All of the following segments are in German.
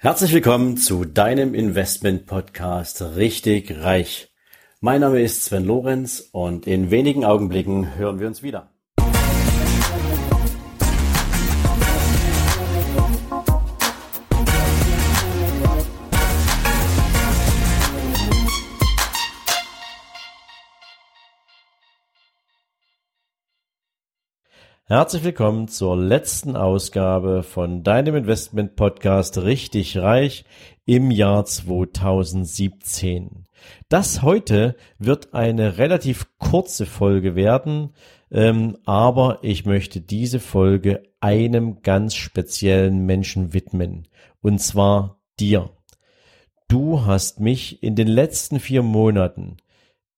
Herzlich willkommen zu deinem Investment Podcast Richtig Reich. Mein Name ist Sven Lorenz und in wenigen Augenblicken hören wir uns wieder. Herzlich willkommen zur letzten Ausgabe von deinem Investment Podcast Richtig Reich im Jahr 2017. Das heute wird eine relativ kurze Folge werden, ähm, aber ich möchte diese Folge einem ganz speziellen Menschen widmen, und zwar dir. Du hast mich in den letzten vier Monaten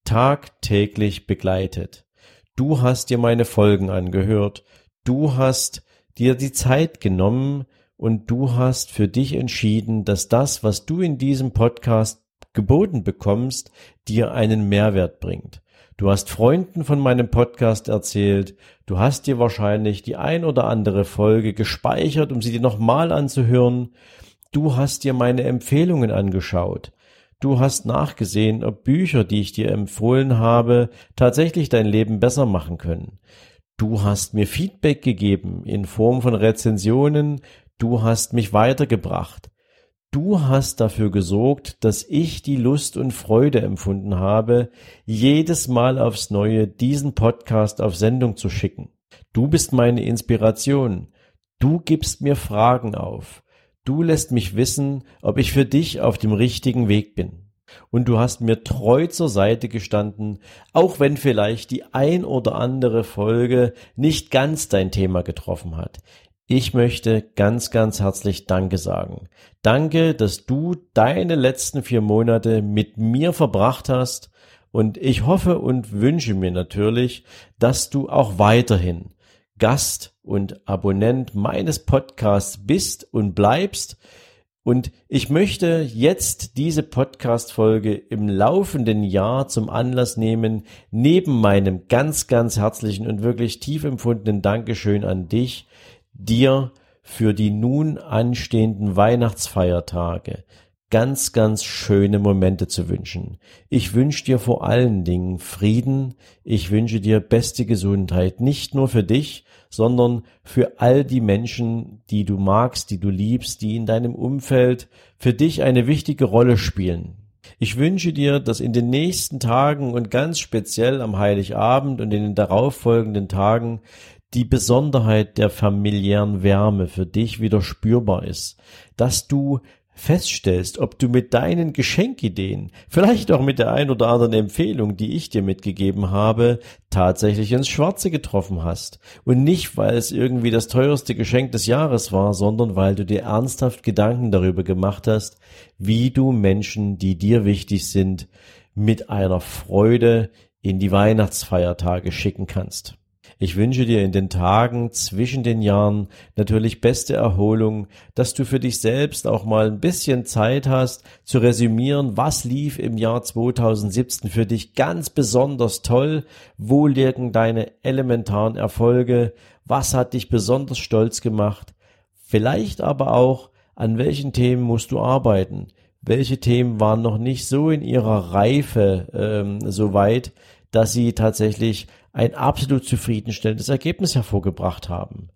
tagtäglich begleitet. Du hast dir meine Folgen angehört. Du hast dir die Zeit genommen und du hast für dich entschieden, dass das, was du in diesem Podcast geboten bekommst, dir einen Mehrwert bringt. Du hast Freunden von meinem Podcast erzählt, du hast dir wahrscheinlich die ein oder andere Folge gespeichert, um sie dir nochmal anzuhören, du hast dir meine Empfehlungen angeschaut, Du hast nachgesehen, ob Bücher, die ich dir empfohlen habe, tatsächlich dein Leben besser machen können. Du hast mir Feedback gegeben in Form von Rezensionen, du hast mich weitergebracht. Du hast dafür gesorgt, dass ich die Lust und Freude empfunden habe, jedes Mal aufs Neue diesen Podcast auf Sendung zu schicken. Du bist meine Inspiration. Du gibst mir Fragen auf. Du lässt mich wissen, ob ich für dich auf dem richtigen Weg bin. Und du hast mir treu zur Seite gestanden, auch wenn vielleicht die ein oder andere Folge nicht ganz dein Thema getroffen hat. Ich möchte ganz, ganz herzlich Danke sagen. Danke, dass du deine letzten vier Monate mit mir verbracht hast und ich hoffe und wünsche mir natürlich, dass du auch weiterhin Gast und Abonnent meines Podcasts bist und bleibst. Und ich möchte jetzt diese Podcast-Folge im laufenden Jahr zum Anlass nehmen, neben meinem ganz, ganz herzlichen und wirklich tief empfundenen Dankeschön an dich, dir für die nun anstehenden Weihnachtsfeiertage, ganz, ganz schöne Momente zu wünschen. Ich wünsche dir vor allen Dingen Frieden, ich wünsche dir beste Gesundheit, nicht nur für dich, sondern für all die Menschen, die du magst, die du liebst, die in deinem Umfeld für dich eine wichtige Rolle spielen. Ich wünsche dir, dass in den nächsten Tagen und ganz speziell am Heiligabend und in den darauffolgenden Tagen die Besonderheit der familiären Wärme für dich wieder spürbar ist, dass du feststellst, ob du mit deinen Geschenkideen, vielleicht auch mit der ein oder anderen Empfehlung, die ich dir mitgegeben habe, tatsächlich ins Schwarze getroffen hast. Und nicht, weil es irgendwie das teuerste Geschenk des Jahres war, sondern weil du dir ernsthaft Gedanken darüber gemacht hast, wie du Menschen, die dir wichtig sind, mit einer Freude in die Weihnachtsfeiertage schicken kannst. Ich wünsche dir in den Tagen zwischen den Jahren natürlich beste Erholung, dass du für dich selbst auch mal ein bisschen Zeit hast zu resümieren, was lief im Jahr 2017 für dich ganz besonders toll, wo liegen deine elementaren Erfolge, was hat dich besonders stolz gemacht, vielleicht aber auch, an welchen Themen musst du arbeiten, welche Themen waren noch nicht so in ihrer Reife ähm, so weit, dass sie tatsächlich ein absolut zufriedenstellendes Ergebnis hervorgebracht haben.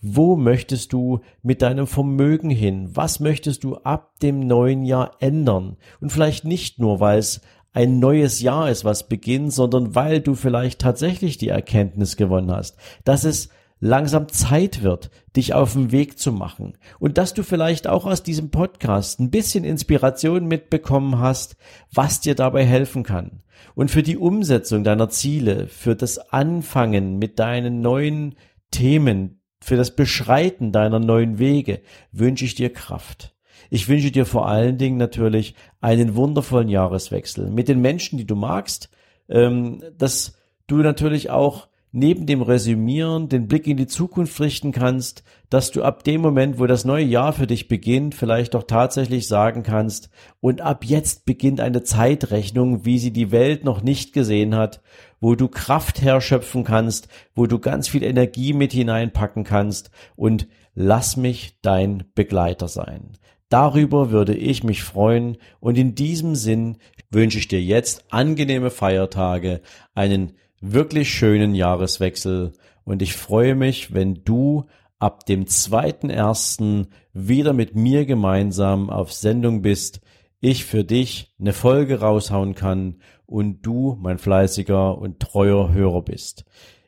Wo möchtest du mit deinem Vermögen hin? Was möchtest du ab dem neuen Jahr ändern? Und vielleicht nicht nur, weil es ein neues Jahr ist, was beginnt, sondern weil du vielleicht tatsächlich die Erkenntnis gewonnen hast, dass es langsam Zeit wird, dich auf den Weg zu machen und dass du vielleicht auch aus diesem Podcast ein bisschen Inspiration mitbekommen hast, was dir dabei helfen kann. Und für die Umsetzung deiner Ziele, für das Anfangen mit deinen neuen Themen, für das Beschreiten deiner neuen Wege wünsche ich dir Kraft. Ich wünsche dir vor allen Dingen natürlich einen wundervollen Jahreswechsel mit den Menschen, die du magst, ähm, dass du natürlich auch neben dem Resümieren den Blick in die Zukunft richten kannst, dass du ab dem Moment, wo das neue Jahr für dich beginnt, vielleicht doch tatsächlich sagen kannst, und ab jetzt beginnt eine Zeitrechnung, wie sie die Welt noch nicht gesehen hat, wo du Kraft herschöpfen kannst, wo du ganz viel Energie mit hineinpacken kannst und lass mich dein Begleiter sein. Darüber würde ich mich freuen und in diesem Sinn wünsche ich dir jetzt angenehme Feiertage, einen wirklich schönen Jahreswechsel und ich freue mich, wenn du ab dem 2.1. wieder mit mir gemeinsam auf Sendung bist, ich für dich eine Folge raushauen kann und du mein fleißiger und treuer Hörer bist.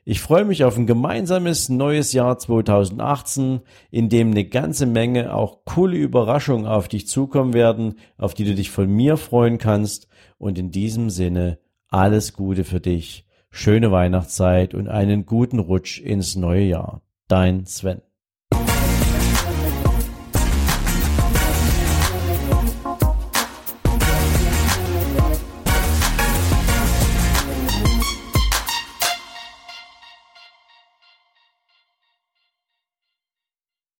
Ich freue mich auf ein gemeinsames neues Jahr 2018, in dem eine ganze Menge auch coole Überraschungen auf dich zukommen werden, auf die du dich von mir freuen kannst. Und in diesem Sinne alles Gute für dich, schöne Weihnachtszeit und einen guten Rutsch ins neue Jahr. Dein Sven.